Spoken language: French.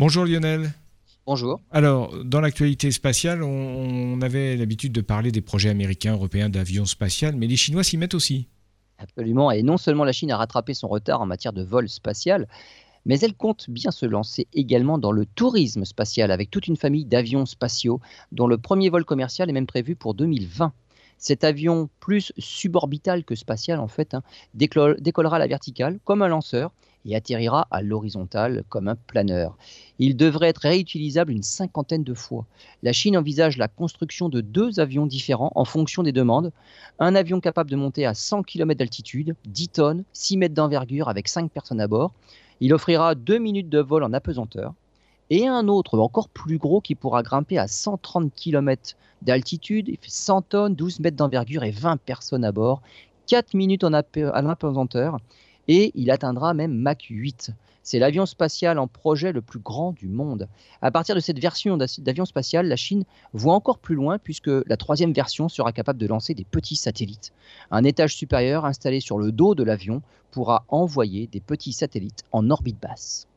Bonjour Lionel. Bonjour. Alors, dans l'actualité spatiale, on, avait l'habitude de parler des projets américains, européens d'avions spatial, mais les Chinois s'y mettent aussi. Absolument, et non seulement la Chine a rattrapé son retard en matière de vol spatial, mais elle compte bien se lancer également dans le tourisme spatial avec toute une famille d'avions spatiaux dont le premier vol commercial est même prévu pour 2020. Cet avion, plus suborbital que spatial en fait, hein, décollera à la verticale comme un lanceur et atterrira à l'horizontale comme un planeur. Il devrait être réutilisable une cinquantaine de fois. La Chine envisage la construction de deux avions différents en fonction des demandes. Un avion capable de monter à 100 km d'altitude, 10 tonnes, 6 mètres d'envergure avec 5 personnes à bord. Il offrira 2 minutes de vol en apesanteur. Et un autre encore plus gros qui pourra grimper à 130 km d'altitude, il fait 100 tonnes, 12 mètres d'envergure et 20 personnes à bord. 4 minutes en apesanteur et il atteindra même Mach 8. C'est l'avion spatial en projet le plus grand du monde. À partir de cette version d'avion spatial, la Chine voit encore plus loin puisque la troisième version sera capable de lancer des petits satellites. Un étage supérieur installé sur le dos de l'avion pourra envoyer des petits satellites en orbite basse.